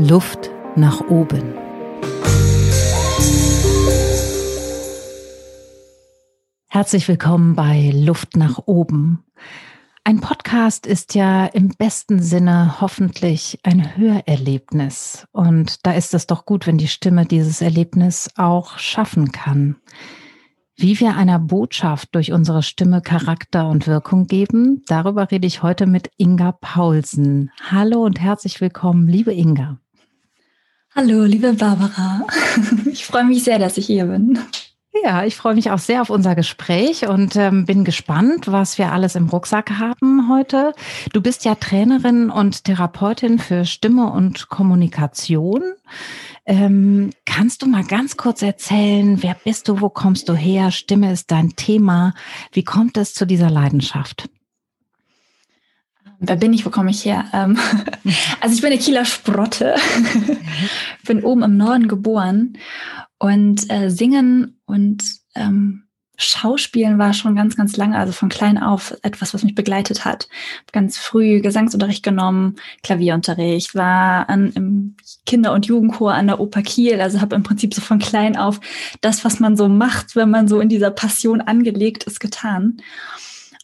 Luft nach oben. Herzlich willkommen bei Luft nach oben. Ein Podcast ist ja im besten Sinne hoffentlich ein Hörerlebnis. Und da ist es doch gut, wenn die Stimme dieses Erlebnis auch schaffen kann. Wie wir einer Botschaft durch unsere Stimme Charakter und Wirkung geben, darüber rede ich heute mit Inga Paulsen. Hallo und herzlich willkommen, liebe Inga. Hallo, liebe Barbara. Ich freue mich sehr, dass ich hier bin. Ja, ich freue mich auch sehr auf unser Gespräch und ähm, bin gespannt, was wir alles im Rucksack haben heute. Du bist ja Trainerin und Therapeutin für Stimme und Kommunikation. Ähm, kannst du mal ganz kurz erzählen, wer bist du, wo kommst du her? Stimme ist dein Thema. Wie kommt es zu dieser Leidenschaft? Wer bin ich? Wo komme ich her? Ähm, also ich bin eine Kieler Sprotte, bin oben im Norden geboren und äh, singen und ähm, Schauspielen war schon ganz, ganz lange, also von klein auf etwas, was mich begleitet hat. Ganz früh Gesangsunterricht genommen, Klavierunterricht, war an, im Kinder- und Jugendchor an der Oper Kiel, also habe im Prinzip so von klein auf das, was man so macht, wenn man so in dieser Passion angelegt ist, getan.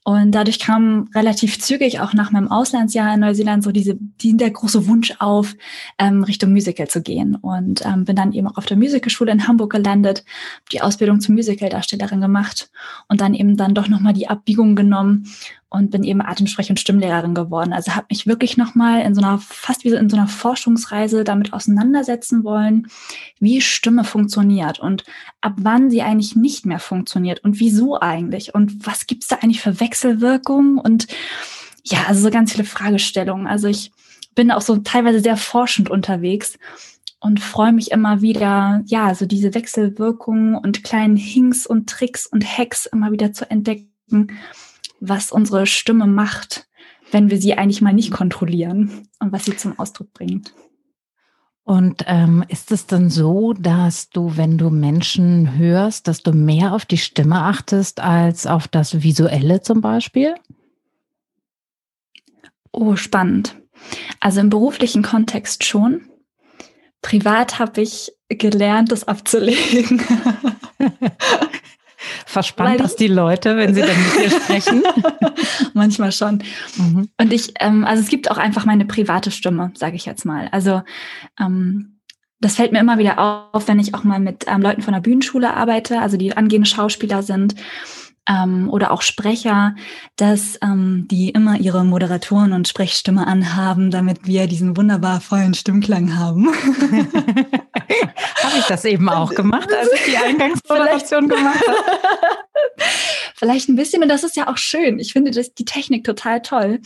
Und dadurch kam relativ zügig auch nach meinem Auslandsjahr in Neuseeland so diese, die, der große Wunsch auf, ähm, Richtung Musical zu gehen. Und ähm, bin dann eben auch auf der Musicalschule in Hamburg gelandet, die Ausbildung zur Musicaldarstellerin gemacht und dann eben dann doch nochmal die Abbiegung genommen und bin eben Atemsprech- und Stimmlehrerin geworden. Also habe mich wirklich nochmal in so einer, fast wie in so einer Forschungsreise damit auseinandersetzen wollen, wie Stimme funktioniert und ab wann sie eigentlich nicht mehr funktioniert und wieso eigentlich und was gibt's da eigentlich für Wechselwirkungen und ja, also so ganz viele Fragestellungen. Also ich bin auch so teilweise sehr forschend unterwegs und freue mich immer wieder, ja, so diese Wechselwirkungen und kleinen Hinks und Tricks und Hacks immer wieder zu entdecken was unsere Stimme macht, wenn wir sie eigentlich mal nicht kontrollieren und was sie zum Ausdruck bringt. Und ähm, ist es dann so, dass du, wenn du Menschen hörst, dass du mehr auf die Stimme achtest als auf das Visuelle zum Beispiel? Oh, spannend. Also im beruflichen Kontext schon. Privat habe ich gelernt, das abzulegen. Verspannt das die Leute, wenn sie dann mit dir sprechen? Manchmal schon. Mhm. Und ich, ähm, also es gibt auch einfach meine private Stimme, sage ich jetzt mal. Also ähm, das fällt mir immer wieder auf, wenn ich auch mal mit ähm, Leuten von der Bühnenschule arbeite, also die angehende Schauspieler sind ähm, oder auch Sprecher, dass ähm, die immer ihre Moderatoren und Sprechstimme anhaben, damit wir diesen wunderbar vollen Stimmklang haben. habe ich das eben auch gemacht, als ich die Eingangsmoderation gemacht habe? Vielleicht ein bisschen und das ist ja auch schön. Ich finde das, die Technik total toll.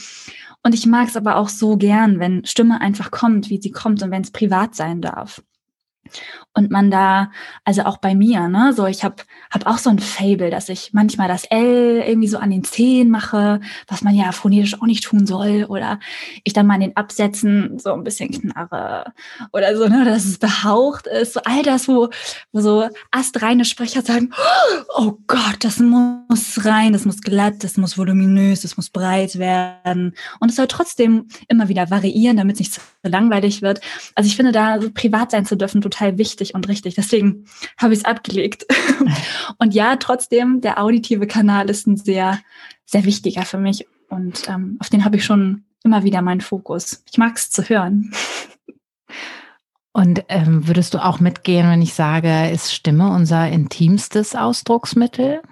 Und ich mag es aber auch so gern, wenn Stimme einfach kommt, wie sie kommt und wenn es privat sein darf und man da, also auch bei mir, ne, so ich habe hab auch so ein Fable, dass ich manchmal das L irgendwie so an den Zehen mache, was man ja phonetisch auch nicht tun soll, oder ich dann mal in den Absätzen so ein bisschen knarre oder so, ne, dass es behaucht ist, so all das, wo, wo so astreine Sprecher sagen, oh Gott, das muss rein, das muss glatt, das muss voluminös, das muss breit werden. Und es soll trotzdem immer wieder variieren, damit es nicht langweilig wird. Also ich finde da so privat sein zu dürfen total wichtig und richtig. Deswegen habe ich es abgelegt. und ja, trotzdem, der auditive Kanal ist ein sehr, sehr wichtiger für mich. Und ähm, auf den habe ich schon immer wieder meinen Fokus. Ich mag es zu hören. Und ähm, würdest du auch mitgehen, wenn ich sage, ist Stimme unser intimstes Ausdrucksmittel?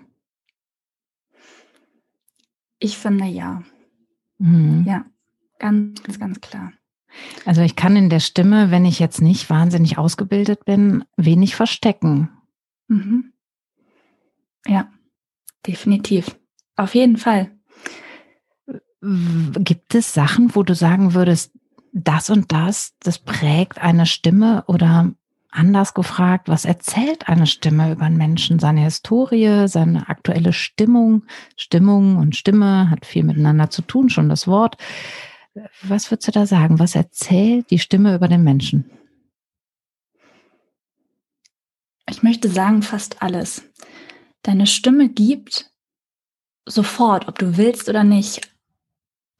Ich finde ja. Mhm. Ja, ganz, ganz klar. Also ich kann in der Stimme, wenn ich jetzt nicht wahnsinnig ausgebildet bin, wenig verstecken. Mhm. Ja, definitiv. Auf jeden Fall. Gibt es Sachen, wo du sagen würdest, das und das, das prägt eine Stimme oder anders gefragt, was erzählt eine Stimme über einen Menschen, seine Historie, seine aktuelle Stimmung? Stimmung und Stimme hat viel miteinander zu tun, schon das Wort. Was würdest du da sagen? Was erzählt die Stimme über den Menschen? Ich möchte sagen, fast alles. Deine Stimme gibt sofort, ob du willst oder nicht,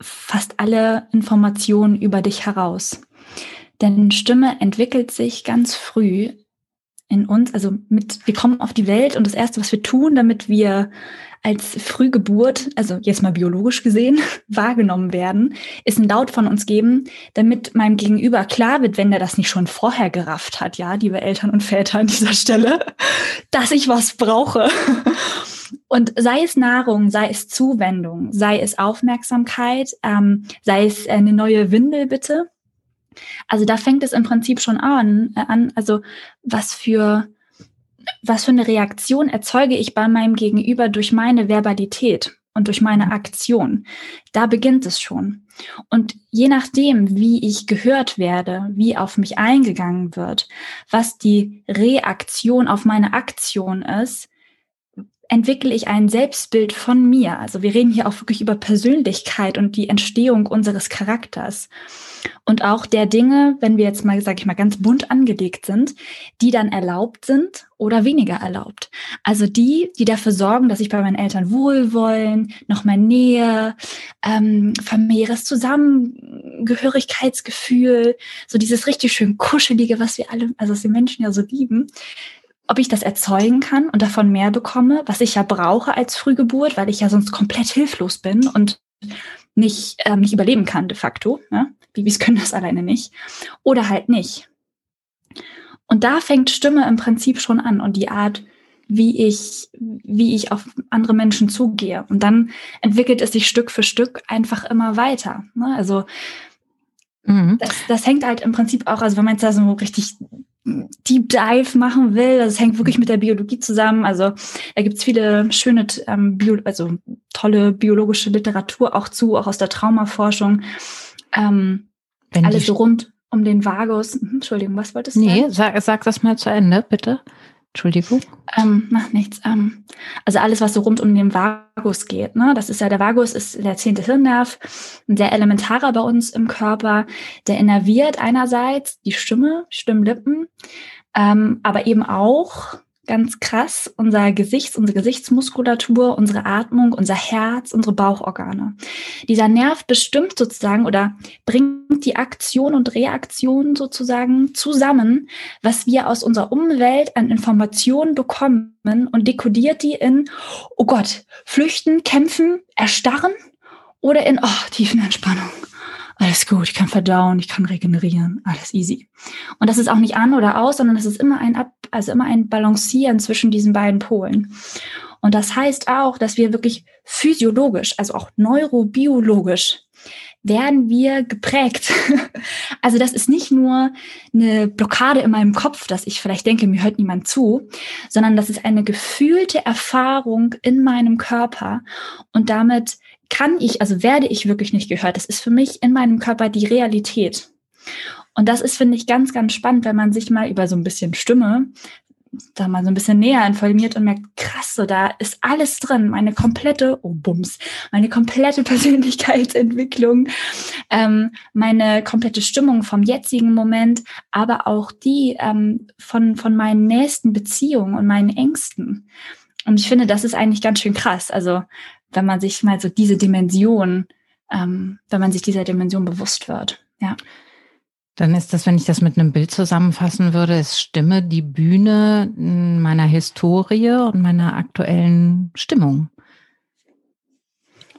fast alle Informationen über dich heraus. Denn Stimme entwickelt sich ganz früh in uns, also mit, wir kommen auf die Welt und das erste, was wir tun, damit wir als Frühgeburt, also jetzt mal biologisch gesehen, wahrgenommen werden, ist ein Laut von uns geben, damit meinem Gegenüber klar wird, wenn der das nicht schon vorher gerafft hat, ja, liebe Eltern und Väter an dieser Stelle, dass ich was brauche. Und sei es Nahrung, sei es Zuwendung, sei es Aufmerksamkeit, ähm, sei es eine neue Windel bitte, also da fängt es im Prinzip schon an, äh, an also was für, was für eine Reaktion erzeuge ich bei meinem Gegenüber durch meine Verbalität und durch meine Aktion. Da beginnt es schon. Und je nachdem, wie ich gehört werde, wie auf mich eingegangen wird, was die Reaktion auf meine Aktion ist, entwickle ich ein Selbstbild von mir. Also wir reden hier auch wirklich über Persönlichkeit und die Entstehung unseres Charakters. Und auch der Dinge, wenn wir jetzt mal, sage ich mal, ganz bunt angelegt sind, die dann erlaubt sind oder weniger erlaubt. Also die, die dafür sorgen, dass ich bei meinen Eltern wohlwollen, noch mal Nähe, ähm, familiäres Zusammengehörigkeitsgefühl, so dieses richtig schön kuschelige, was wir alle, also was die Menschen ja so lieben, ob ich das erzeugen kann und davon mehr bekomme, was ich ja brauche als Frühgeburt, weil ich ja sonst komplett hilflos bin und nicht, ähm, nicht überleben kann de facto. Ne? Babys können das alleine nicht. Oder halt nicht. Und da fängt Stimme im Prinzip schon an und die Art, wie ich, wie ich auf andere Menschen zugehe. Und dann entwickelt es sich Stück für Stück einfach immer weiter. Ne? Also mhm. das, das hängt halt im Prinzip auch, also wenn man jetzt da so richtig Deep Dive machen will. Das hängt wirklich mit der Biologie zusammen. Also da gibt's viele schöne, ähm, Bio, also tolle biologische Literatur auch zu, auch aus der Traumaforschung. Ähm, alles so rund um den Vagus. Hm, Entschuldigung, was wolltest du nee, sagen? Nee, sag, sag das mal zu Ende, bitte. Entschuldigung. Ähm, macht nichts. Ähm, also alles, was so rund um den Vagus geht. Ne? Das ist ja, der Vagus ist der zehnte Hirnnerv, ein sehr elementarer bei uns im Körper. Der innerviert einerseits die Stimme, Stimmlippen, ähm, aber eben auch ganz krass unser Gesicht, unsere Gesichtsmuskulatur, unsere Atmung, unser Herz, unsere Bauchorgane. Dieser Nerv bestimmt sozusagen oder bringt die Aktion und Reaktion sozusagen zusammen, was wir aus unserer Umwelt an Informationen bekommen und dekodiert die in, oh Gott, flüchten, kämpfen, erstarren oder in, oh, tiefen Entspannung alles gut, ich kann verdauen, ich kann regenerieren, alles easy. Und das ist auch nicht an oder aus, sondern es ist immer ein Ab, also immer ein Balancieren zwischen diesen beiden Polen. Und das heißt auch, dass wir wirklich physiologisch, also auch neurobiologisch, werden wir geprägt. also das ist nicht nur eine Blockade in meinem Kopf, dass ich vielleicht denke, mir hört niemand zu, sondern das ist eine gefühlte Erfahrung in meinem Körper und damit kann ich, also werde ich wirklich nicht gehört. Das ist für mich in meinem Körper die Realität. Und das ist, finde ich, ganz, ganz spannend, wenn man sich mal über so ein bisschen Stimme da mal so ein bisschen näher informiert und merkt, krass, so da ist alles drin, meine komplette, oh Bums, meine komplette Persönlichkeitsentwicklung, ähm, meine komplette Stimmung vom jetzigen Moment, aber auch die ähm, von, von meinen nächsten Beziehungen und meinen Ängsten. Und ich finde, das ist eigentlich ganz schön krass. Also wenn man sich mal so diese Dimension, ähm, wenn man sich dieser Dimension bewusst wird. Ja. Dann ist das, wenn ich das mit einem Bild zusammenfassen würde, ist Stimme die Bühne meiner Historie und meiner aktuellen Stimmung.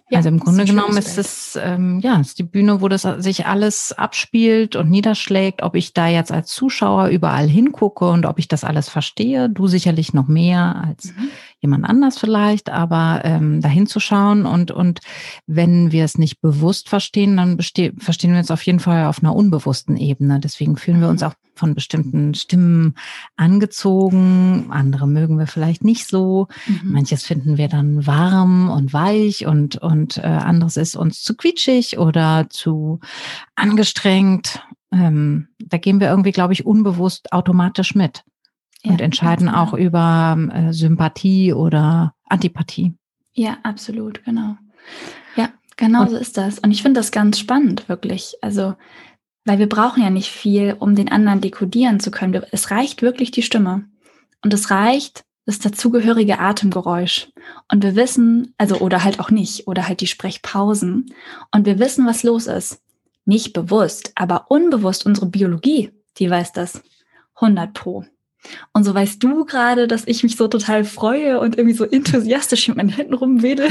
Ja, also im Grunde genommen ist es ähm, ja ist die Bühne, wo das sich alles abspielt und niederschlägt. Ob ich da jetzt als Zuschauer überall hingucke und ob ich das alles verstehe, du sicherlich noch mehr als mhm jemand anders vielleicht, aber ähm, dahin zu schauen und, und wenn wir es nicht bewusst verstehen, dann verstehen wir es auf jeden Fall auf einer unbewussten Ebene. Deswegen fühlen wir uns auch von bestimmten Stimmen angezogen. Andere mögen wir vielleicht nicht so. Mhm. Manches finden wir dann warm und weich und, und äh, anderes ist uns zu quietschig oder zu angestrengt. Ähm, da gehen wir irgendwie, glaube ich, unbewusst automatisch mit und entscheiden auch über äh, Sympathie oder Antipathie. Ja, absolut, genau. Ja, genau und, so ist das. Und ich finde das ganz spannend, wirklich. Also, weil wir brauchen ja nicht viel, um den anderen dekodieren zu können. Es reicht wirklich die Stimme. Und es reicht das dazugehörige Atemgeräusch. Und wir wissen, also, oder halt auch nicht, oder halt die Sprechpausen. Und wir wissen, was los ist. nicht bewusst, aber unbewusst unsere Biologie, die weiß das 100 pro. Und so weißt du gerade, dass ich mich so total freue und irgendwie so enthusiastisch mit meinen Händen rumwedel.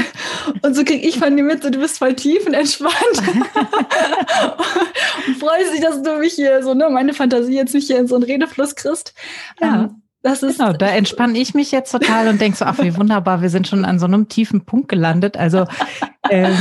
Und so krieg ich von dir mit, so, du bist voll tief und entspannt. und freust dich, dass du mich hier so, ne, meine Fantasie jetzt mich hier in so einen Redefluss kriegst. Ja. Ähm, das ist genau, da entspanne ich mich jetzt total und denke so, ach, wie wunderbar, wir sind schon an so einem tiefen Punkt gelandet. Also ähm, äh,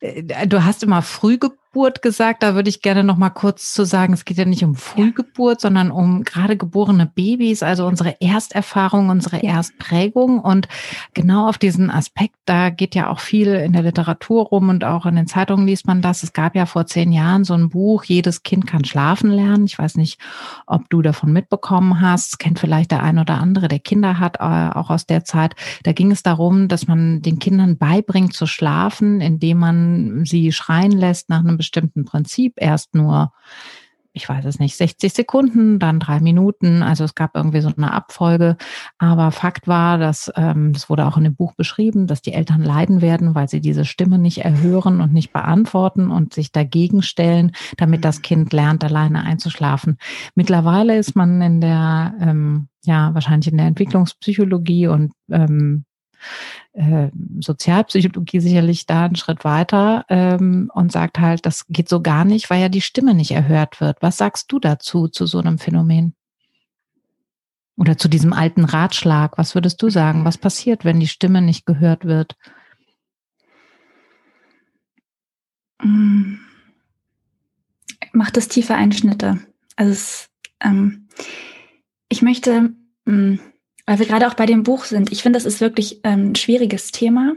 du hast immer Frühgeburt gesagt, da würde ich gerne noch mal kurz zu sagen, es geht ja nicht um Frühgeburt, sondern um gerade geborene Babys, also unsere Ersterfahrung, unsere Erstprägung und genau auf diesen Aspekt, da geht ja auch viel in der Literatur rum und auch in den Zeitungen liest man das. Es gab ja vor zehn Jahren so ein Buch, jedes Kind kann schlafen lernen. Ich weiß nicht, ob du davon mitbekommen hast, kennt vielleicht der ein oder andere, der Kinder hat, äh, auch aus der Zeit. Da ging es darum, dass man den Kindern beibringt zu schlafen, indem man sie schreien lässt nach einem bestimmten Prinzip, erst nur, ich weiß es nicht, 60 Sekunden, dann drei Minuten. Also es gab irgendwie so eine Abfolge. Aber Fakt war, dass, ähm, das wurde auch in dem Buch beschrieben, dass die Eltern leiden werden, weil sie diese Stimme nicht erhören und nicht beantworten und sich dagegen stellen, damit das mhm. Kind lernt, alleine einzuschlafen. Mittlerweile ist man in der, ähm, ja, wahrscheinlich in der Entwicklungspsychologie und ähm, äh, Sozialpsychologie sicherlich da einen Schritt weiter ähm, und sagt halt, das geht so gar nicht, weil ja die Stimme nicht erhört wird. Was sagst du dazu, zu so einem Phänomen? Oder zu diesem alten Ratschlag? Was würdest du sagen? Was passiert, wenn die Stimme nicht gehört wird? Mm. Macht es tiefe Einschnitte. Also es, ähm, ich möchte mh, mm, weil wir gerade auch bei dem Buch sind. Ich finde, das ist wirklich ähm, ein schwieriges Thema.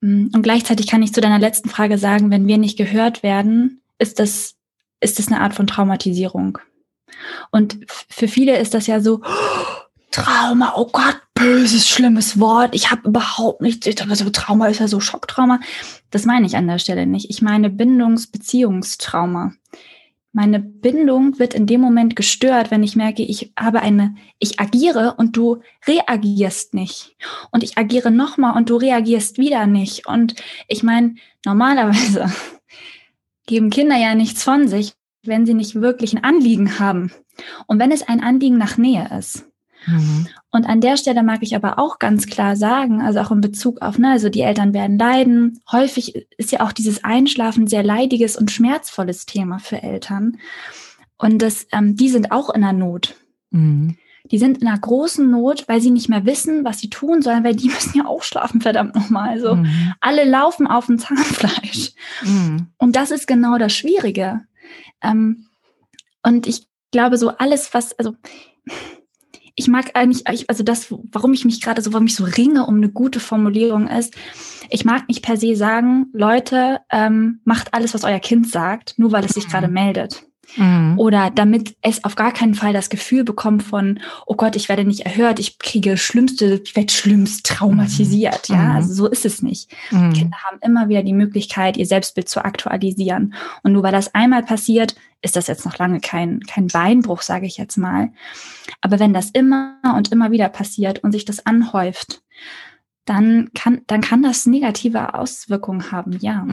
Mm, und gleichzeitig kann ich zu deiner letzten Frage sagen, wenn wir nicht gehört werden, ist das, ist das eine Art von Traumatisierung. Und für viele ist das ja so, Trauma, oh Gott, böses, schlimmes Wort. Ich habe überhaupt nichts. Also Trauma ist ja so Schocktrauma. Das meine ich an der Stelle nicht. Ich meine Bindungs-Beziehungstrauma meine Bindung wird in dem Moment gestört, wenn ich merke, ich habe eine, ich agiere und du reagierst nicht. Und ich agiere nochmal und du reagierst wieder nicht. Und ich meine, normalerweise geben Kinder ja nichts von sich, wenn sie nicht wirklich ein Anliegen haben. Und wenn es ein Anliegen nach Nähe ist. Mhm. Und an der Stelle mag ich aber auch ganz klar sagen, also auch in Bezug auf, ne, also die Eltern werden leiden. Häufig ist ja auch dieses Einschlafen sehr leidiges und schmerzvolles Thema für Eltern. Und das, ähm, die sind auch in der Not. Mhm. Die sind in einer großen Not, weil sie nicht mehr wissen, was sie tun sollen, weil die müssen ja auch schlafen, verdammt nochmal. Also mhm. alle laufen auf dem Zahnfleisch. Mhm. Und das ist genau das Schwierige. Ähm, und ich glaube, so alles, was, also ich mag eigentlich, also das, warum ich mich gerade so, warum ich so ringe um eine gute Formulierung ist, ich mag nicht per se sagen, Leute, ähm, macht alles, was euer Kind sagt, nur weil es sich gerade mhm. meldet. Mhm. Oder damit es auf gar keinen Fall das Gefühl bekommt von, oh Gott, ich werde nicht erhört, ich kriege schlimmste, ich werde schlimmst traumatisiert. Mhm. Ja, also so ist es nicht. Mhm. Kinder haben immer wieder die Möglichkeit, ihr Selbstbild zu aktualisieren. Und nur weil das einmal passiert, ist das jetzt noch lange kein, kein Beinbruch, sage ich jetzt mal. Aber wenn das immer und immer wieder passiert und sich das anhäuft, dann kann, dann kann das negative Auswirkungen haben, ja.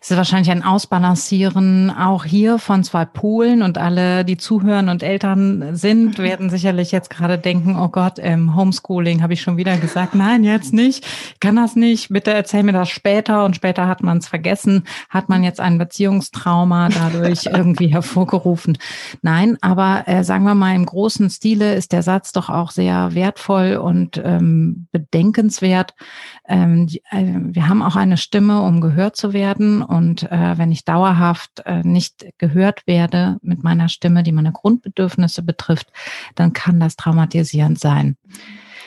Es ist wahrscheinlich ein Ausbalancieren auch hier von zwei Polen und alle, die zuhören und Eltern sind, werden sicherlich jetzt gerade denken, oh Gott, ähm, Homeschooling habe ich schon wieder gesagt. Nein, jetzt nicht. Ich kann das nicht. Bitte erzähl mir das später. Und später hat man es vergessen. Hat man jetzt ein Beziehungstrauma dadurch irgendwie hervorgerufen. Nein, aber äh, sagen wir mal, im großen Stile ist der Satz doch auch sehr wertvoll und ähm, bedenkenswert. Ähm, die, äh, wir haben auch eine Stimme, um gehört zu werden werden. Und äh, wenn ich dauerhaft äh, nicht gehört werde mit meiner Stimme, die meine Grundbedürfnisse betrifft, dann kann das traumatisierend sein.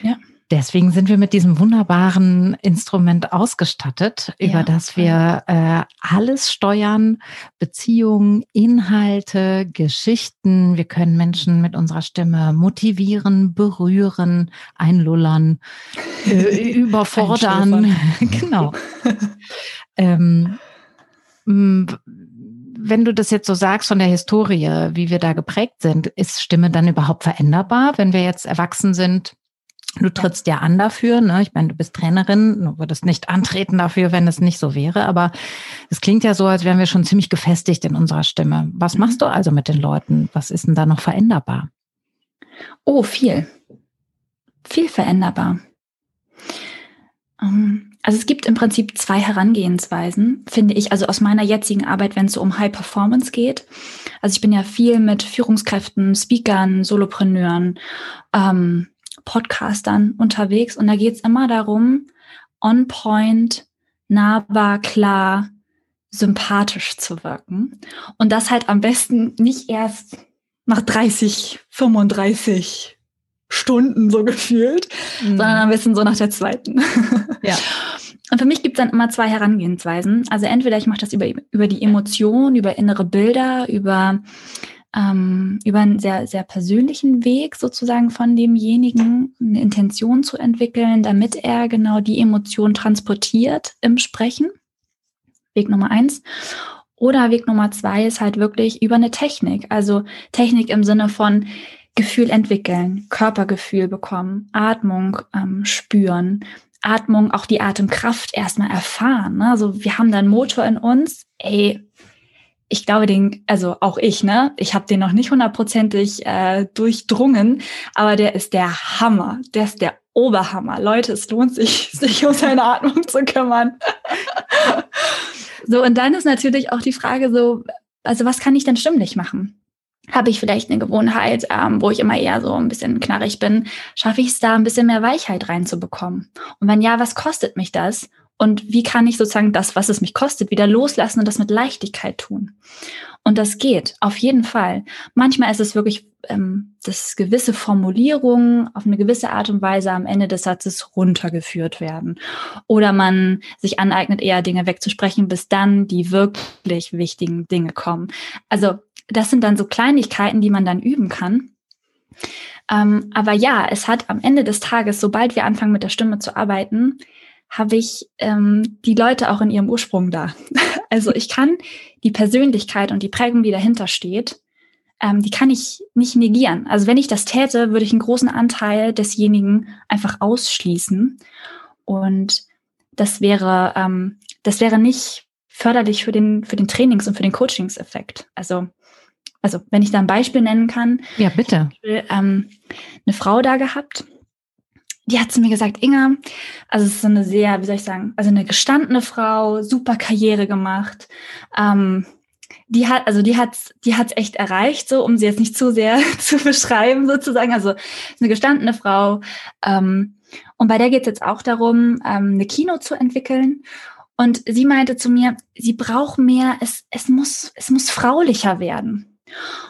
Ja. Deswegen sind wir mit diesem wunderbaren Instrument ausgestattet, ja, über das wir äh, alles steuern, Beziehungen, Inhalte, Geschichten. Wir können Menschen mit unserer Stimme motivieren, berühren, einlullern, äh, überfordern. genau. ähm, wenn du das jetzt so sagst von der Historie, wie wir da geprägt sind, ist Stimme dann überhaupt veränderbar, wenn wir jetzt erwachsen sind? Du trittst ja an dafür, ne? Ich meine, du bist Trainerin, du würdest nicht antreten dafür, wenn es nicht so wäre, aber es klingt ja so, als wären wir schon ziemlich gefestigt in unserer Stimme. Was mhm. machst du also mit den Leuten? Was ist denn da noch veränderbar? Oh, viel. Viel veränderbar. Ähm, also es gibt im Prinzip zwei Herangehensweisen, finde ich, also aus meiner jetzigen Arbeit, wenn es so um High Performance geht. Also ich bin ja viel mit Führungskräften, Speakern, Solopreneuren, ähm, Podcastern unterwegs und da geht es immer darum, on point, nahbar, klar, sympathisch zu wirken. Und das halt am besten nicht erst nach 30, 35 Stunden so gefühlt, mhm. sondern am besten so nach der zweiten. Ja. Und für mich gibt es dann immer zwei Herangehensweisen. Also entweder ich mache das über, über die Emotion, über innere Bilder, über ähm, über einen sehr, sehr persönlichen Weg sozusagen von demjenigen eine Intention zu entwickeln, damit er genau die Emotion transportiert im Sprechen. Weg Nummer eins. Oder Weg Nummer zwei ist halt wirklich über eine Technik. Also Technik im Sinne von Gefühl entwickeln, Körpergefühl bekommen, Atmung ähm, spüren, Atmung, auch die Atemkraft erstmal erfahren. Ne? Also wir haben da einen Motor in uns. Ey, ich glaube, den, also auch ich, ne, ich habe den noch nicht hundertprozentig äh, durchdrungen, aber der ist der Hammer, der ist der Oberhammer. Leute, es lohnt sich, sich um seine Atmung zu kümmern. so, und dann ist natürlich auch die Frage so, also was kann ich denn stimmlich machen? Habe ich vielleicht eine Gewohnheit, ähm, wo ich immer eher so ein bisschen knarrig bin? Schaffe ich es da ein bisschen mehr Weichheit reinzubekommen? Und wenn ja, was kostet mich das? Und wie kann ich sozusagen das, was es mich kostet, wieder loslassen und das mit Leichtigkeit tun? Und das geht, auf jeden Fall. Manchmal ist es wirklich, ähm, dass gewisse Formulierungen auf eine gewisse Art und Weise am Ende des Satzes runtergeführt werden. Oder man sich aneignet, eher Dinge wegzusprechen, bis dann die wirklich wichtigen Dinge kommen. Also das sind dann so Kleinigkeiten, die man dann üben kann. Ähm, aber ja, es hat am Ende des Tages, sobald wir anfangen mit der Stimme zu arbeiten, habe ich ähm, die Leute auch in ihrem Ursprung da. Also ich kann die Persönlichkeit und die Prägung, die dahinter steht, ähm, die kann ich nicht negieren. Also wenn ich das täte, würde ich einen großen Anteil desjenigen einfach ausschließen. Und das wäre, ähm, das wäre nicht förderlich für den, für den Trainings- und für den Coachingseffekt. Also, also wenn ich da ein Beispiel nennen kann. Ja, bitte. Beispiel, ähm, eine Frau da gehabt, die hat zu mir gesagt, Inga, also es ist so eine sehr, wie soll ich sagen, also eine gestandene Frau, super Karriere gemacht. Ähm, die hat, also die hat, die hat's echt erreicht, so um sie jetzt nicht zu sehr zu beschreiben sozusagen. Also eine gestandene Frau. Ähm, und bei der geht es jetzt auch darum, ähm, eine Kino zu entwickeln. Und sie meinte zu mir, sie braucht mehr, es, es muss, es muss fraulicher werden.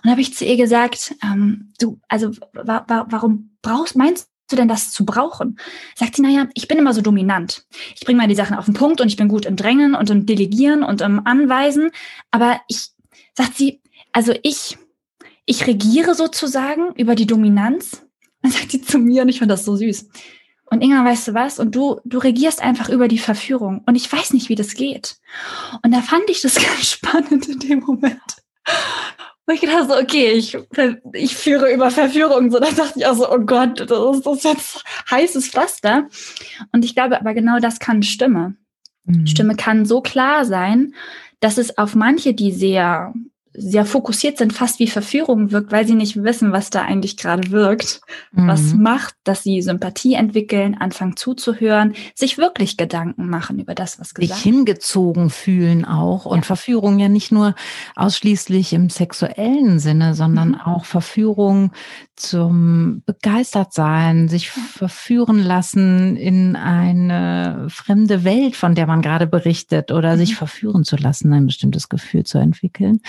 Und habe ich zu ihr gesagt, ähm, du, also wa wa warum brauchst, meinst du denn das zu brauchen? Sagt sie, naja, ich bin immer so dominant. Ich bringe mal die Sachen auf den Punkt und ich bin gut im Drängen und im Delegieren und im Anweisen. Aber ich, sagt sie, also ich, ich regiere sozusagen über die Dominanz. Dann sagt sie zu mir und ich fand das so süß. Und Inga, weißt du was? Und du, du regierst einfach über die Verführung. Und ich weiß nicht, wie das geht. Und da fand ich das ganz spannend in dem Moment. Und ich dachte so, okay, ich, ich führe über Verführung. So, da dachte ich auch so, oh Gott, das ist, das ist jetzt heißes Pflaster. Und ich glaube aber genau das kann Stimme. Mhm. Stimme kann so klar sein, dass es auf manche, die sehr sehr fokussiert sind, fast wie Verführung wirkt, weil sie nicht wissen, was da eigentlich gerade wirkt, mhm. was macht, dass sie Sympathie entwickeln, anfangen zuzuhören, sich wirklich Gedanken machen über das, was gesagt wird. Sich hingezogen fühlen auch und ja. Verführung ja nicht nur ausschließlich im sexuellen Sinne, sondern mhm. auch Verführung zum Begeistertsein, sich verführen lassen in eine fremde Welt, von der man gerade berichtet oder mhm. sich verführen zu lassen, ein bestimmtes Gefühl zu entwickeln.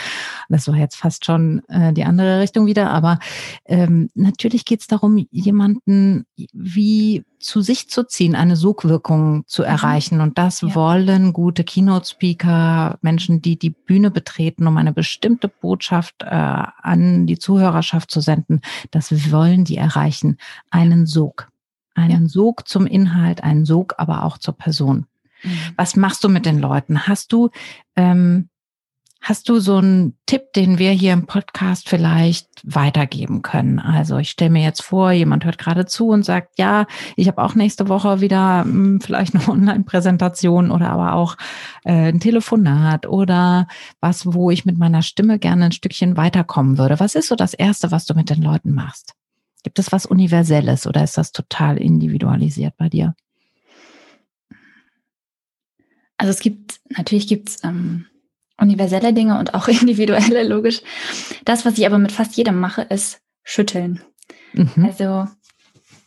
Das war jetzt fast schon äh, die andere Richtung wieder, aber ähm, natürlich geht es darum, jemanden wie zu sich zu ziehen, eine Sogwirkung zu mhm. erreichen. Und das ja. wollen gute Keynote-Speaker, Menschen, die die Bühne betreten, um eine bestimmte Botschaft äh, an die Zuhörerschaft zu senden. Das wollen die erreichen. Einen Sog. Einen ja. Sog zum Inhalt, einen Sog aber auch zur Person. Mhm. Was machst du mit den Leuten? Hast du ähm, Hast du so einen Tipp, den wir hier im Podcast vielleicht weitergeben können? Also ich stelle mir jetzt vor, jemand hört gerade zu und sagt, ja, ich habe auch nächste Woche wieder mh, hm, vielleicht eine Online-Präsentation oder aber auch äh, ein Telefonat oder was, wo ich mit meiner Stimme gerne ein Stückchen weiterkommen würde. Was ist so das Erste, was du mit den Leuten machst? Gibt es was Universelles oder ist das total individualisiert bei dir? Also es gibt, natürlich gibt es ähm, universelle Dinge und auch individuelle, logisch. Das, was ich aber mit fast jedem mache, ist schütteln. Mhm. Also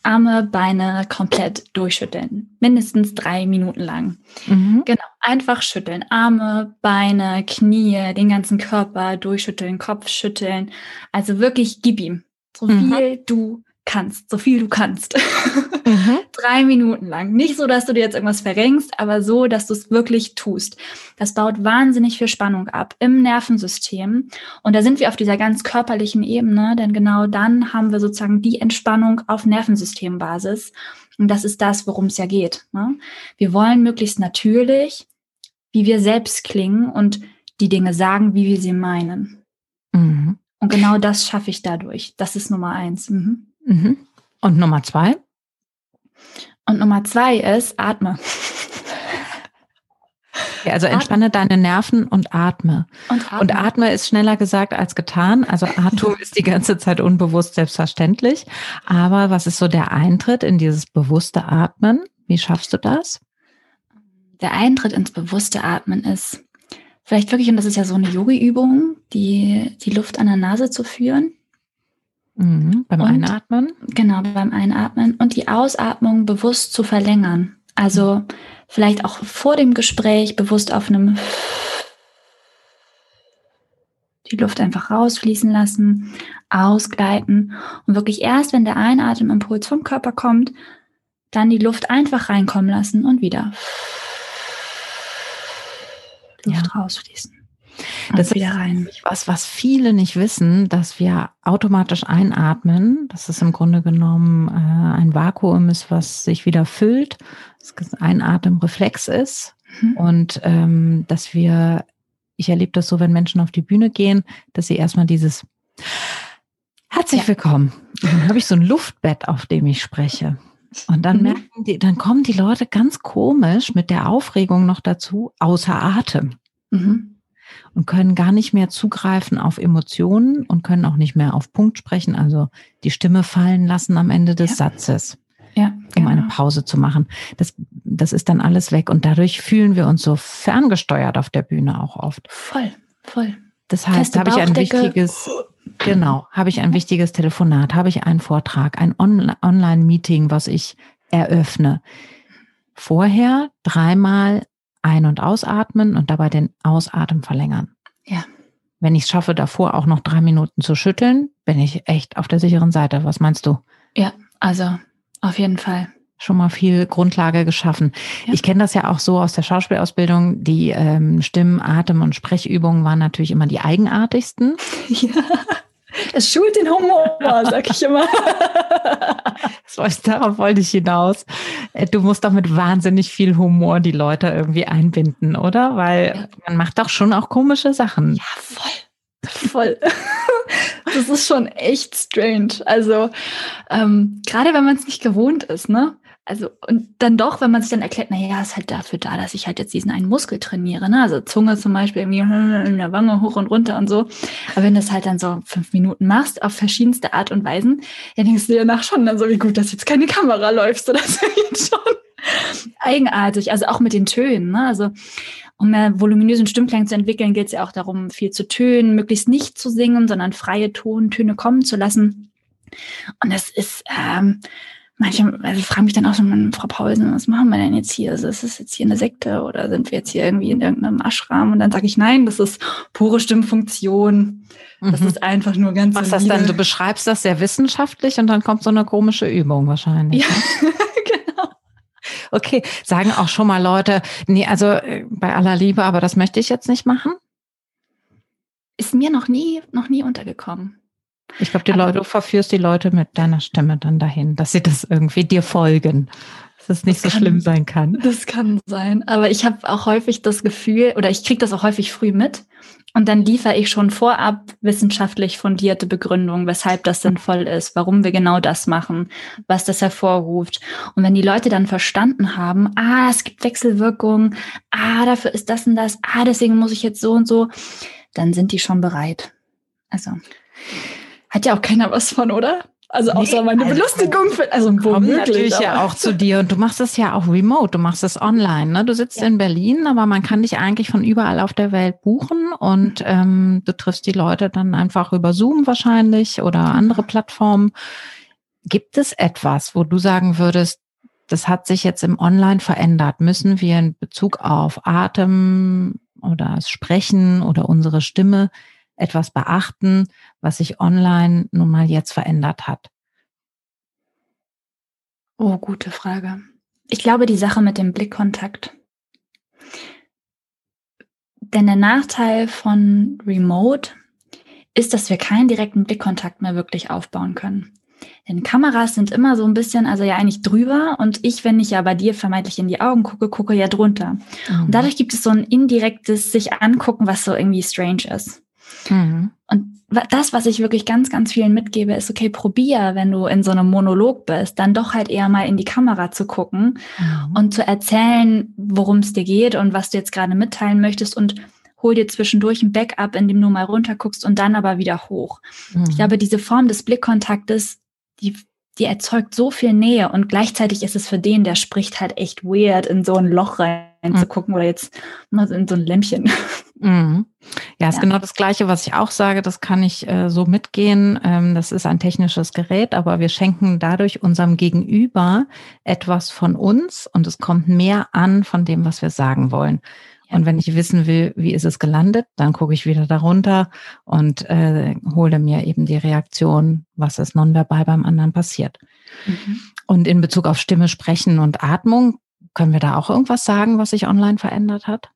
Arme, Beine komplett durchschütteln. Mindestens drei Minuten lang. Mhm. Genau. Einfach schütteln. Arme, Beine, Knie, den ganzen Körper durchschütteln, Kopf schütteln. Also wirklich gib ihm. So mhm. viel du kannst, so viel du kannst. Mhm. Drei Minuten lang. Nicht so, dass du dir jetzt irgendwas verrenkst, aber so, dass du es wirklich tust. Das baut wahnsinnig viel Spannung ab im Nervensystem. Und da sind wir auf dieser ganz körperlichen Ebene, denn genau dann haben wir sozusagen die Entspannung auf Nervensystembasis. Und das ist das, worum es ja geht. Ne? Wir wollen möglichst natürlich, wie wir selbst klingen und die Dinge sagen, wie wir sie meinen. Mhm. Und genau das schaffe ich dadurch. Das ist Nummer eins. Mhm. Mhm. Und Nummer zwei? Und Nummer zwei ist, atme. Ja, also entspanne atme. deine Nerven und atme. und atme. Und atme ist schneller gesagt als getan. Also Atem ist die ganze Zeit unbewusst selbstverständlich. Aber was ist so der Eintritt in dieses bewusste Atmen? Wie schaffst du das? Der Eintritt ins bewusste Atmen ist vielleicht wirklich, und das ist ja so eine Yogi-Übung, die, die Luft an der Nase zu führen. Mhm, beim und, Einatmen? Genau, beim Einatmen. Und die Ausatmung bewusst zu verlängern. Also vielleicht auch vor dem Gespräch bewusst auf einem die Luft einfach rausfließen lassen, ausgleiten und wirklich erst, wenn der Einatemimpuls vom Körper kommt, dann die Luft einfach reinkommen lassen und wieder Luft ja. rausfließen. Das wieder rein. ist was, was viele nicht wissen, dass wir automatisch einatmen. Das ist im Grunde genommen äh, ein Vakuum ist, was sich wieder füllt. Das ein Atemreflex ist. Mhm. Und ähm, dass wir, ich erlebe das so, wenn Menschen auf die Bühne gehen, dass sie erstmal dieses Herzlich ja. willkommen. Und dann habe ich so ein Luftbett, auf dem ich spreche. Und dann mhm. merken die, dann kommen die Leute ganz komisch mit der Aufregung noch dazu, außer Atem. Mhm und können gar nicht mehr zugreifen auf Emotionen und können auch nicht mehr auf Punkt sprechen, also die Stimme fallen lassen am Ende des ja. Satzes. Ja, um eine genau. Pause zu machen. Das, das ist dann alles weg und dadurch fühlen wir uns so ferngesteuert auf der Bühne auch oft. Voll, voll. Das heißt, habe ich ein wichtiges, genau, habe ich ein wichtiges Telefonat, habe ich einen Vortrag, ein On Online-Meeting, was ich eröffne. Vorher dreimal ein- und ausatmen und dabei den Ausatmen verlängern. Ja. Wenn ich es schaffe, davor auch noch drei Minuten zu schütteln, bin ich echt auf der sicheren Seite. Was meinst du? Ja, also auf jeden Fall. Schon mal viel Grundlage geschaffen. Ja. Ich kenne das ja auch so aus der Schauspielausbildung. Die ähm, Stimmen, Atem- und Sprechübungen waren natürlich immer die eigenartigsten. Ja. Es schult den Humor, sag ich immer. das, darauf wollte ich hinaus. Äh, du musst doch mit wahnsinnig viel Humor die Leute irgendwie einbinden, oder? Weil man macht doch schon auch komische Sachen. Ja, voll. Voll. Das ist schon echt strange. Also, ähm, gerade wenn man es nicht gewohnt ist, ne? Also, und dann doch, wenn man sich dann erklärt, naja, ist halt dafür da, dass ich halt jetzt diesen einen Muskel trainiere, ne? Also Zunge zum Beispiel irgendwie in der Wange hoch und runter und so. Aber wenn du es halt dann so fünf Minuten machst, auf verschiedenste Art und Weisen, dann denkst du dir danach schon dann so, wie gut, dass jetzt keine Kamera so das ist jetzt schon eigenartig. Also auch mit den Tönen, ne? Also, um mehr voluminösen Stimmklang zu entwickeln, geht es ja auch darum, viel zu tönen, möglichst nicht zu singen, sondern freie Tontöne kommen zu lassen. Und das ist, ähm, manche also fragen mich dann auch so, Frau Paulsen, was machen wir denn jetzt hier? Also ist es jetzt hier eine Sekte oder sind wir jetzt hier irgendwie in irgendeinem Ashram? Und dann sage ich, nein, das ist pure Stimmfunktion. Das mhm. ist einfach nur ganz Was das dann? Du beschreibst das sehr wissenschaftlich und dann kommt so eine komische Übung wahrscheinlich. Ja, ne? genau. Okay, sagen auch schon mal Leute, nee, also äh, bei aller Liebe, aber das möchte ich jetzt nicht machen? Ist mir noch nie, noch nie untergekommen. Ich glaube, die Leute, du verführst die Leute mit deiner Stimme dann dahin, dass sie das irgendwie dir folgen. dass es nicht das so kann, schlimm sein kann. Das kann sein. Aber ich habe auch häufig das Gefühl, oder ich kriege das auch häufig früh mit. Und dann liefere ich schon vorab wissenschaftlich fundierte Begründungen, weshalb das sinnvoll ist, warum wir genau das machen, was das hervorruft. Und wenn die Leute dann verstanden haben, ah, es gibt Wechselwirkungen, ah, dafür ist das und das, ah, deswegen muss ich jetzt so und so, dann sind die schon bereit. Also hat ja auch keiner was von, oder? Also außer nee, meine also, Belustigung. Für, also womöglich. natürlich aber. ja auch zu dir und du machst es ja auch remote, du machst es online. Ne? Du sitzt ja. in Berlin, aber man kann dich eigentlich von überall auf der Welt buchen und ähm, du triffst die Leute dann einfach über Zoom wahrscheinlich oder andere Plattformen. Gibt es etwas, wo du sagen würdest, das hat sich jetzt im Online verändert? Müssen wir in Bezug auf Atem oder das Sprechen oder unsere Stimme etwas beachten, was sich online nun mal jetzt verändert hat? Oh, gute Frage. Ich glaube, die Sache mit dem Blickkontakt. Denn der Nachteil von Remote ist, dass wir keinen direkten Blickkontakt mehr wirklich aufbauen können. Denn Kameras sind immer so ein bisschen, also ja eigentlich drüber und ich, wenn ich ja bei dir vermeintlich in die Augen gucke, gucke ja drunter. Mhm. Und dadurch gibt es so ein indirektes sich angucken, was so irgendwie strange ist. Mhm. Und das, was ich wirklich ganz, ganz vielen mitgebe, ist, okay, probier, wenn du in so einem Monolog bist, dann doch halt eher mal in die Kamera zu gucken mhm. und zu erzählen, worum es dir geht und was du jetzt gerade mitteilen möchtest und hol dir zwischendurch ein Backup, in dem du mal runterguckst und dann aber wieder hoch. Mhm. Ich glaube, diese Form des Blickkontaktes, die, die erzeugt so viel Nähe und gleichzeitig ist es für den, der spricht, halt echt weird, in so ein Loch reinzugucken mhm. oder jetzt in so ein Lämpchen. Mhm. Ja, ist ja. genau das Gleiche, was ich auch sage. Das kann ich äh, so mitgehen. Ähm, das ist ein technisches Gerät, aber wir schenken dadurch unserem Gegenüber etwas von uns und es kommt mehr an von dem, was wir sagen wollen. Ja. Und wenn ich wissen will, wie ist es gelandet, dann gucke ich wieder darunter und äh, hole mir eben die Reaktion, was ist nonverbal beim anderen passiert. Mhm. Und in Bezug auf Stimme, Sprechen und Atmung, können wir da auch irgendwas sagen, was sich online verändert hat?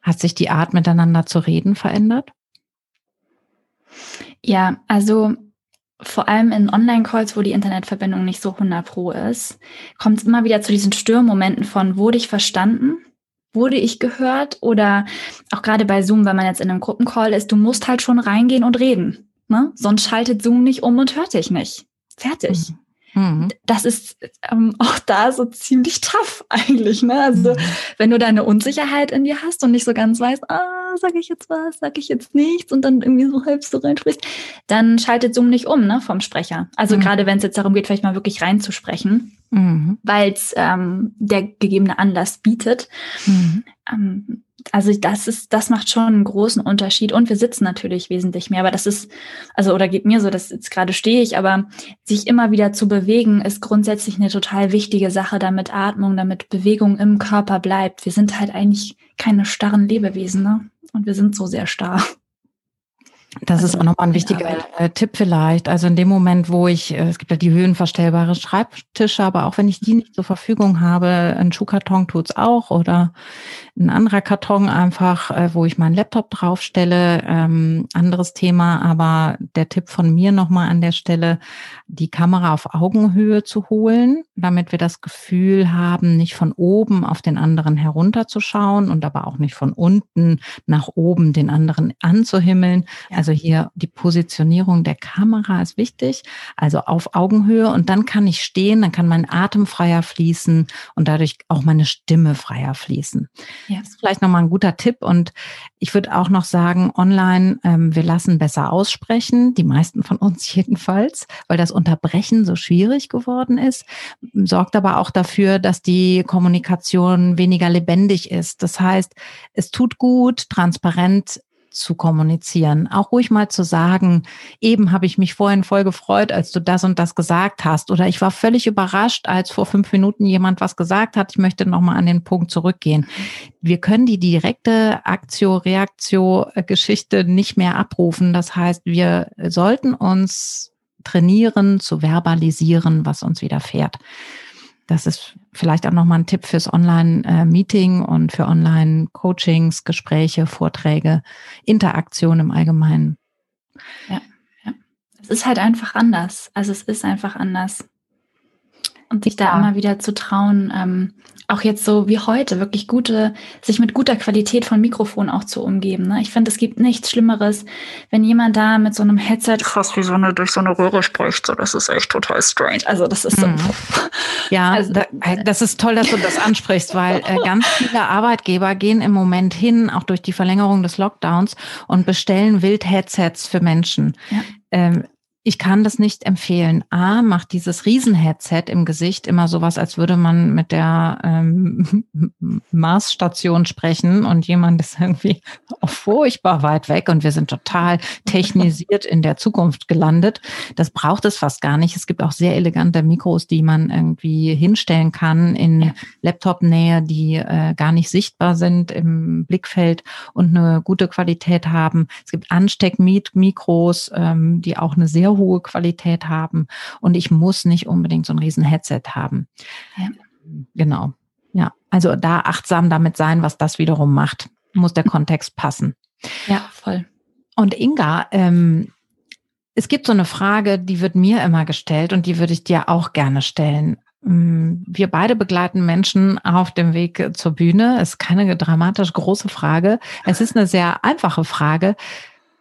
Hat sich die Art miteinander zu reden verändert? Ja, also vor allem in Online-Calls, wo die Internetverbindung nicht so 100 pro ist, kommt es immer wieder zu diesen Störmomenten von, wurde ich verstanden? Wurde ich gehört? Oder auch gerade bei Zoom, wenn man jetzt in einem Gruppencall ist, du musst halt schon reingehen und reden. Ne? Sonst schaltet Zoom nicht um und hört dich nicht. Fertig. Mhm. Mhm. Das ist ähm, auch da so ziemlich tough eigentlich. Ne? Also mhm. wenn du deine Unsicherheit in dir hast und nicht so ganz weißt, ah, sage ich jetzt was, sage ich jetzt nichts und dann irgendwie so halb so reinsprichst, dann schaltet Zoom nicht um ne, vom Sprecher. Also mhm. gerade wenn es jetzt darum geht, vielleicht mal wirklich reinzusprechen, mhm. weil es ähm, der gegebene Anlass bietet. Mhm. Ähm, also das ist, das macht schon einen großen Unterschied. Und wir sitzen natürlich wesentlich mehr. Aber das ist, also oder geht mir so, dass jetzt gerade stehe ich, aber sich immer wieder zu bewegen, ist grundsätzlich eine total wichtige Sache, damit Atmung, damit Bewegung im Körper bleibt. Wir sind halt eigentlich keine starren Lebewesen, ne? Und wir sind so sehr starr. Das also, ist auch nochmal ein wichtiger äh, Tipp vielleicht. Also in dem Moment, wo ich, äh, es gibt ja die höhenverstellbare Schreibtische, aber auch wenn ich die nicht zur Verfügung habe, ein Schuhkarton tut's auch oder ein anderer Karton einfach, äh, wo ich meinen Laptop draufstelle. Ähm, anderes Thema, aber der Tipp von mir nochmal an der Stelle, die Kamera auf Augenhöhe zu holen, damit wir das Gefühl haben, nicht von oben auf den anderen herunterzuschauen und aber auch nicht von unten nach oben den anderen anzuhimmeln. Also hier die Positionierung der Kamera ist wichtig, also auf Augenhöhe und dann kann ich stehen, dann kann mein Atem freier fließen und dadurch auch meine Stimme freier fließen. Ja. Das ist vielleicht nochmal ein guter Tipp. Und ich würde auch noch sagen, online, ähm, wir lassen besser aussprechen, die meisten von uns jedenfalls, weil das Unterbrechen so schwierig geworden ist, sorgt aber auch dafür, dass die Kommunikation weniger lebendig ist. Das heißt, es tut gut, transparent zu kommunizieren. Auch ruhig mal zu sagen, eben habe ich mich vorhin voll gefreut, als du das und das gesagt hast. Oder ich war völlig überrascht, als vor fünf Minuten jemand was gesagt hat. Ich möchte nochmal an den Punkt zurückgehen. Wir können die direkte Aktio-Reaktio-Geschichte nicht mehr abrufen. Das heißt, wir sollten uns trainieren, zu verbalisieren, was uns widerfährt. Das ist vielleicht auch nochmal ein Tipp fürs Online-Meeting und für Online-Coachings, Gespräche, Vorträge, Interaktion im Allgemeinen. Ja, ja. Es ist halt einfach anders. Also es ist einfach anders. Und sich da immer wieder zu trauen, ähm, auch jetzt so wie heute, wirklich gute, sich mit guter Qualität von Mikrofon auch zu umgeben. Ne? Ich finde, es gibt nichts Schlimmeres, wenn jemand da mit so einem Headset fast wie so eine durch so eine Röhre spricht. So, das ist echt total strange. Also das ist so. Mhm. Ja, also, da, das ist toll, dass du das ansprichst, weil äh, ganz viele Arbeitgeber gehen im Moment hin, auch durch die Verlängerung des Lockdowns und bestellen Wild-Headsets für Menschen. Ja. Ähm, ich kann das nicht empfehlen. A, macht dieses Riesen-Headset im Gesicht immer sowas, als würde man mit der ähm, Marsstation sprechen und jemand ist irgendwie furchtbar weit weg und wir sind total technisiert in der Zukunft gelandet. Das braucht es fast gar nicht. Es gibt auch sehr elegante Mikros, die man irgendwie hinstellen kann in ja. Laptop-Nähe, die äh, gar nicht sichtbar sind im Blickfeld und eine gute Qualität haben. Es gibt Ansteckmikros, ähm, die auch eine sehr hohe Qualität haben und ich muss nicht unbedingt so ein riesen Headset haben. Ja. Genau. Ja, also da achtsam damit sein, was das wiederum macht, muss der Kontext passen. Ja, voll. Und Inga, ähm, es gibt so eine Frage, die wird mir immer gestellt und die würde ich dir auch gerne stellen. Mm, wir beide begleiten Menschen auf dem Weg zur Bühne. Ist keine dramatisch große Frage. Es ist eine sehr einfache Frage.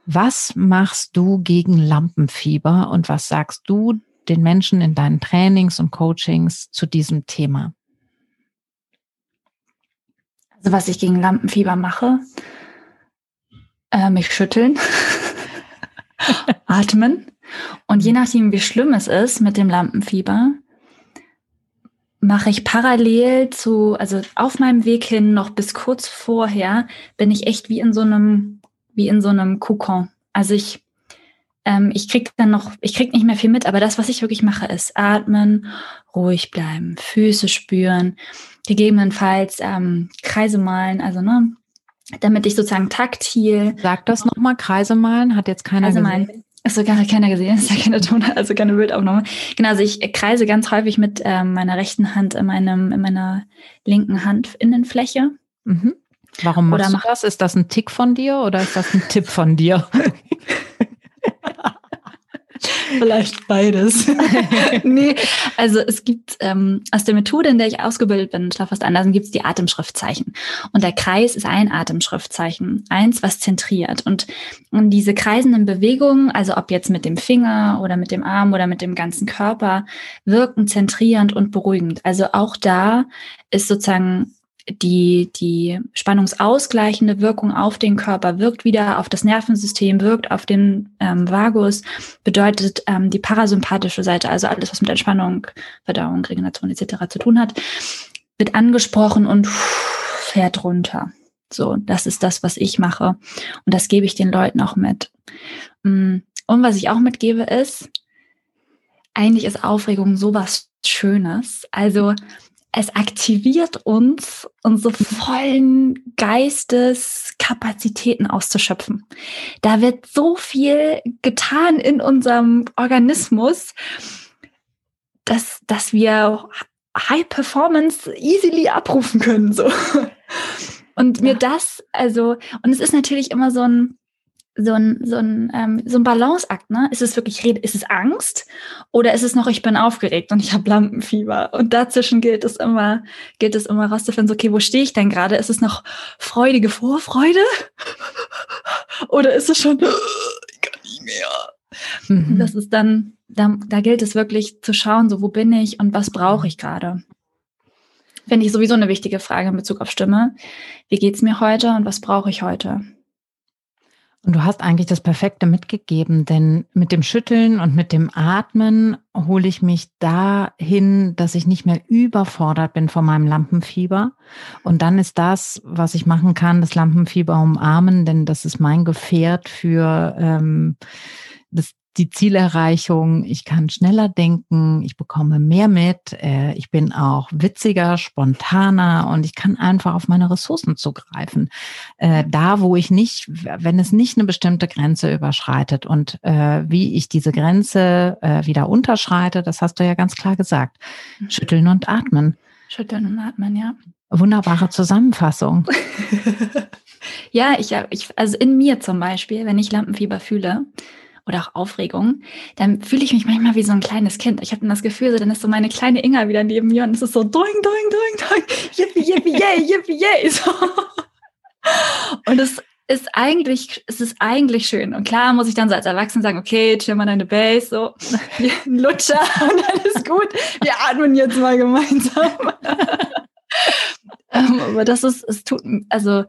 Was machst du gegen Lampenfieber und was sagst du den Menschen in deinen Trainings und Coachings zu diesem Thema? Also was ich gegen Lampenfieber mache, äh, mich schütteln, atmen und je nachdem, wie schlimm es ist mit dem Lampenfieber, mache ich parallel zu, also auf meinem Weg hin, noch bis kurz vorher, bin ich echt wie in so einem wie in so einem Kokon. Also ich, ähm, ich krieg dann noch, ich krieg nicht mehr viel mit, aber das, was ich wirklich mache, ist atmen, ruhig bleiben, Füße spüren, gegebenenfalls ähm, Kreise malen, also ne, damit ich sozusagen taktil. Sag das nochmal, Kreise malen, hat jetzt keiner Kreise gesehen. Malen. Achso, gar keiner gesehen, ist ja keine Ton, also keine Bildaufnahme. Genau, also ich kreise ganz häufig mit ähm, meiner rechten Hand in meinem, in meiner linken Handinnenfläche. Mhm. Warum machst oder du das? Ist das ein Tick von dir oder ist das ein Tipp von dir? Vielleicht beides. nee, also es gibt ähm, aus der Methode, in der ich ausgebildet bin, fast anders, gibt es die Atemschriftzeichen. Und der Kreis ist ein Atemschriftzeichen, eins, was zentriert. Und, und diese kreisenden Bewegungen, also ob jetzt mit dem Finger oder mit dem Arm oder mit dem ganzen Körper, wirken zentrierend und beruhigend. Also auch da ist sozusagen die, die spannungsausgleichende Wirkung auf den Körper wirkt wieder auf das Nervensystem, wirkt auf den ähm, Vagus, bedeutet ähm, die parasympathische Seite, also alles, was mit Entspannung, Verdauung, Regeneration etc. zu tun hat, wird angesprochen und fährt runter. So, das ist das, was ich mache. Und das gebe ich den Leuten auch mit. Mm, und was ich auch mitgebe ist, eigentlich ist Aufregung sowas Schönes. Also es aktiviert uns, unsere vollen Geisteskapazitäten auszuschöpfen. Da wird so viel getan in unserem Organismus, dass, dass wir High Performance easily abrufen können, so. Und mir das, also, und es ist natürlich immer so ein, so ein, so ein, ähm, so ein Balanceakt, ne? Ist es wirklich Rede, ist es Angst oder ist es noch, ich bin aufgeregt und ich habe Lampenfieber? Und dazwischen gilt es immer, gilt es immer rauszufinden, so, okay, wo stehe ich denn gerade? Ist es noch freudige Vorfreude? oder ist es schon, ich kann nicht mehr? Mhm. Das ist dann, da, da gilt es wirklich zu schauen, so, wo bin ich und was brauche ich gerade? Finde ich sowieso eine wichtige Frage in Bezug auf Stimme. Wie geht's mir heute und was brauche ich heute? Und du hast eigentlich das Perfekte mitgegeben, denn mit dem Schütteln und mit dem Atmen hole ich mich dahin, dass ich nicht mehr überfordert bin von meinem Lampenfieber. Und dann ist das, was ich machen kann, das Lampenfieber umarmen, denn das ist mein Gefährt für ähm, die Zielerreichung, ich kann schneller denken, ich bekomme mehr mit, äh, ich bin auch witziger, spontaner und ich kann einfach auf meine Ressourcen zugreifen. Äh, da, wo ich nicht, wenn es nicht eine bestimmte Grenze überschreitet und äh, wie ich diese Grenze wieder unterschreite, das hast du ja ganz klar gesagt. Mhm. Schütteln und atmen. Schütteln und atmen, ja. Wunderbare Zusammenfassung. ja, ich, ich, also in mir zum Beispiel, wenn ich Lampenfieber fühle, oder auch Aufregung, dann fühle ich mich manchmal wie so ein kleines Kind. Ich habe dann das Gefühl, so, dann ist so meine kleine Inga wieder neben mir und es ist so doing, doing, doing, doing, yippie, yippie, yay, yippie, yay. So. Und es ist eigentlich, es ist eigentlich schön. Und klar muss ich dann so als Erwachsene sagen, okay, chill mal deine Base, so, Lutscher und alles gut. Wir atmen jetzt mal gemeinsam. ähm, aber das ist, es tut, also,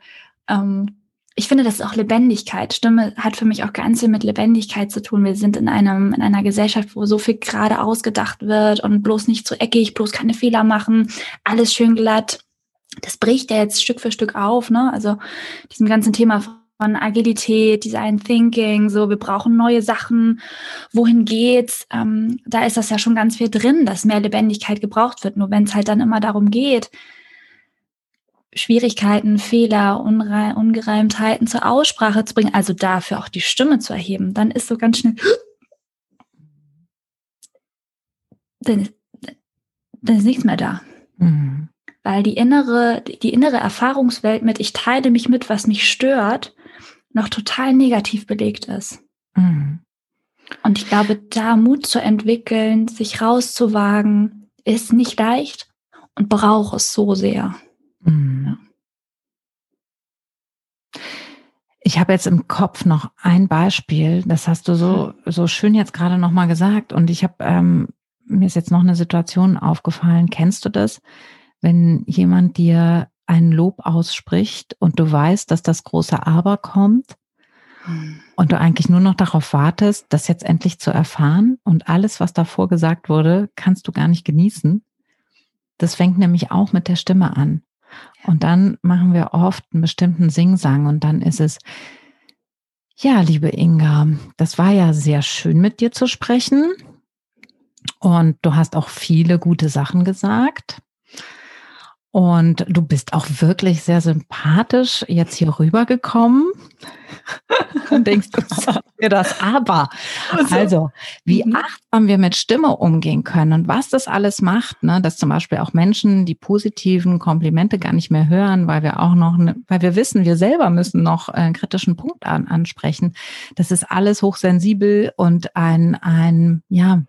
ähm, ich finde, das ist auch Lebendigkeit. Stimme hat für mich auch ganz viel mit Lebendigkeit zu tun. Wir sind in einem, in einer Gesellschaft, wo so viel gerade ausgedacht wird und bloß nicht zu eckig, bloß keine Fehler machen, alles schön glatt. Das bricht ja jetzt Stück für Stück auf, ne? Also diesem ganzen Thema von Agilität, Design Thinking, so wir brauchen neue Sachen. Wohin geht's? Ähm, da ist das ja schon ganz viel drin, dass mehr Lebendigkeit gebraucht wird. Nur wenn es halt dann immer darum geht, Schwierigkeiten, Fehler, Unre Ungereimtheiten zur Aussprache zu bringen, also dafür auch die Stimme zu erheben, dann ist so ganz schnell, dann, dann ist nichts mehr da. Mhm. Weil die innere, die innere Erfahrungswelt mit, ich teile mich mit, was mich stört, noch total negativ belegt ist. Mhm. Und ich glaube, da Mut zu entwickeln, sich rauszuwagen, ist nicht leicht und braucht es so sehr. Mhm. Ich habe jetzt im Kopf noch ein Beispiel, das hast du so, so schön jetzt gerade nochmal gesagt. Und ich habe, ähm, mir ist jetzt noch eine Situation aufgefallen. Kennst du das? Wenn jemand dir ein Lob ausspricht und du weißt, dass das große Aber kommt mhm. und du eigentlich nur noch darauf wartest, das jetzt endlich zu erfahren und alles, was davor gesagt wurde, kannst du gar nicht genießen. Das fängt nämlich auch mit der Stimme an. Und dann machen wir oft einen bestimmten Singsang und dann ist es, ja, liebe Inga, das war ja sehr schön mit dir zu sprechen. Und du hast auch viele gute Sachen gesagt. Und du bist auch wirklich sehr sympathisch jetzt hier rübergekommen. Und denkst du, mir das aber. Also, wie mhm. achtsam wir mit Stimme umgehen können und was das alles macht, ne, dass zum Beispiel auch Menschen die positiven Komplimente gar nicht mehr hören, weil wir auch noch, ne, weil wir wissen, wir selber müssen noch einen kritischen Punkt an, ansprechen. Das ist alles hochsensibel und ein, ein, ja,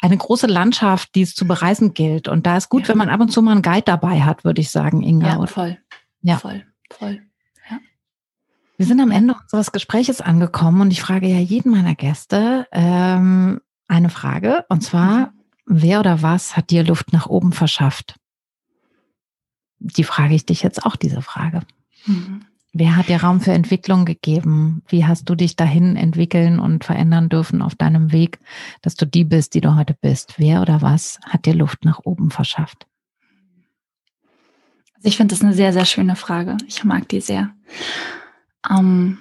eine große Landschaft, die es zu bereisen gilt. Und da ist gut, ja. wenn man ab und zu mal einen Guide dabei hat, würde ich sagen, Inga. Ja, voll. Ja, voll, voll. Ja. Wir sind am Ende unseres Gespräches angekommen und ich frage ja jeden meiner Gäste ähm, eine Frage und zwar, mhm. wer oder was hat dir Luft nach oben verschafft? Die frage ich dich jetzt auch, diese Frage. Mhm. Wer hat dir Raum für Entwicklung gegeben? Wie hast du dich dahin entwickeln und verändern dürfen auf deinem Weg, dass du die bist, die du heute bist? Wer oder was hat dir Luft nach oben verschafft? Also ich finde das eine sehr, sehr schöne Frage. Ich mag die sehr. Ähm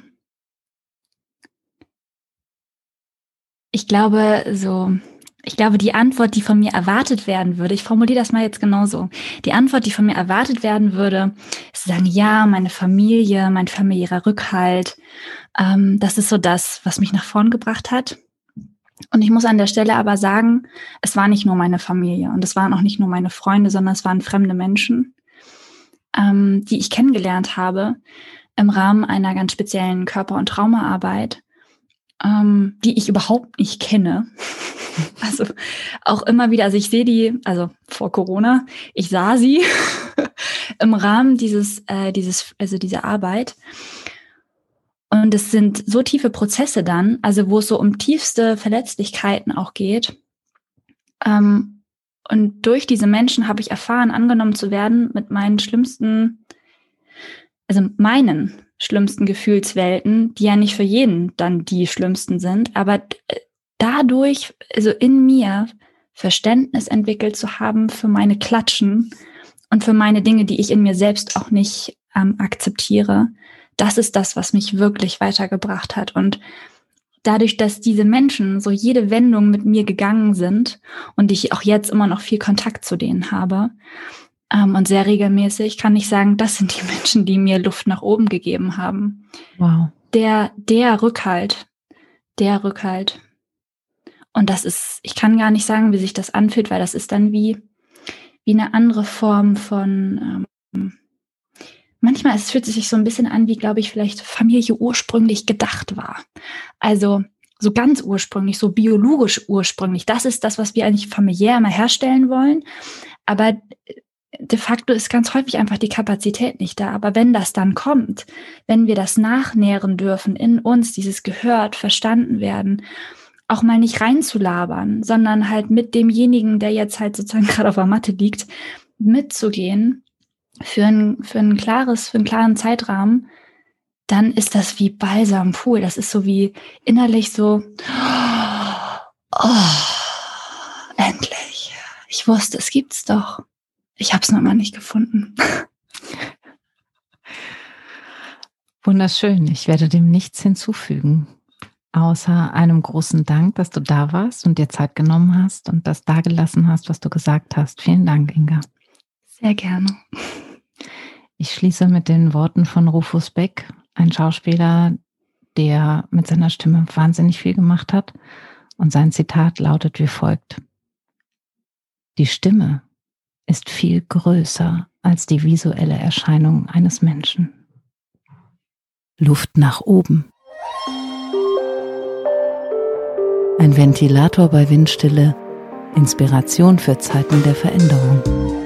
ich glaube, so ich glaube, die Antwort, die von mir erwartet werden würde, ich formuliere das mal jetzt genauso, die Antwort, die von mir erwartet werden würde, ist zu sagen, ja, meine Familie, mein familiärer Rückhalt, ähm, das ist so das, was mich nach vorn gebracht hat. Und ich muss an der Stelle aber sagen, es war nicht nur meine Familie und es waren auch nicht nur meine Freunde, sondern es waren fremde Menschen, ähm, die ich kennengelernt habe im Rahmen einer ganz speziellen Körper- und Traumaarbeit, ähm, die ich überhaupt nicht kenne. Also auch immer wieder, also ich sehe die, also vor Corona, ich sah sie im Rahmen dieses, äh, dieses, also dieser Arbeit. Und es sind so tiefe Prozesse dann, also wo es so um tiefste Verletzlichkeiten auch geht. Ähm, und durch diese Menschen habe ich erfahren, angenommen zu werden mit meinen schlimmsten, also meinen schlimmsten Gefühlswelten, die ja nicht für jeden dann die schlimmsten sind, aber äh, dadurch, also in mir, Verständnis entwickelt zu haben für meine Klatschen und für meine Dinge, die ich in mir selbst auch nicht ähm, akzeptiere. Das ist das, was mich wirklich weitergebracht hat. Und dadurch, dass diese Menschen so jede Wendung mit mir gegangen sind und ich auch jetzt immer noch viel Kontakt zu denen habe ähm, und sehr regelmäßig, kann ich sagen, das sind die Menschen, die mir Luft nach oben gegeben haben. Wow. Der, der Rückhalt, der Rückhalt. Und das ist, ich kann gar nicht sagen, wie sich das anfühlt, weil das ist dann wie, wie eine andere Form von, ähm, manchmal es fühlt sich so ein bisschen an, wie, glaube ich, vielleicht Familie ursprünglich gedacht war. Also so ganz ursprünglich, so biologisch ursprünglich. Das ist das, was wir eigentlich familiär immer herstellen wollen. Aber de facto ist ganz häufig einfach die Kapazität nicht da. Aber wenn das dann kommt, wenn wir das nachnähren dürfen in uns, dieses gehört, verstanden werden, auch mal nicht reinzulabern, sondern halt mit demjenigen, der jetzt halt sozusagen gerade auf der Matte liegt, mitzugehen für ein, für ein klares, für einen klaren Zeitrahmen, dann ist das wie Balsam Pool. Das ist so wie innerlich so, oh, endlich. Ich wusste, es gibt's doch. Ich habe es noch mal nicht gefunden. Wunderschön. Ich werde dem nichts hinzufügen, außer einem großen Dank, dass du da warst und dir Zeit genommen hast und das dagelassen hast, was du gesagt hast. Vielen Dank, Inga. Sehr gerne. Ich schließe mit den Worten von Rufus Beck, ein Schauspieler, der mit seiner Stimme wahnsinnig viel gemacht hat. Und sein Zitat lautet wie folgt. Die Stimme ist viel größer als die visuelle Erscheinung eines Menschen. Luft nach oben. Ein Ventilator bei Windstille, Inspiration für Zeiten der Veränderung.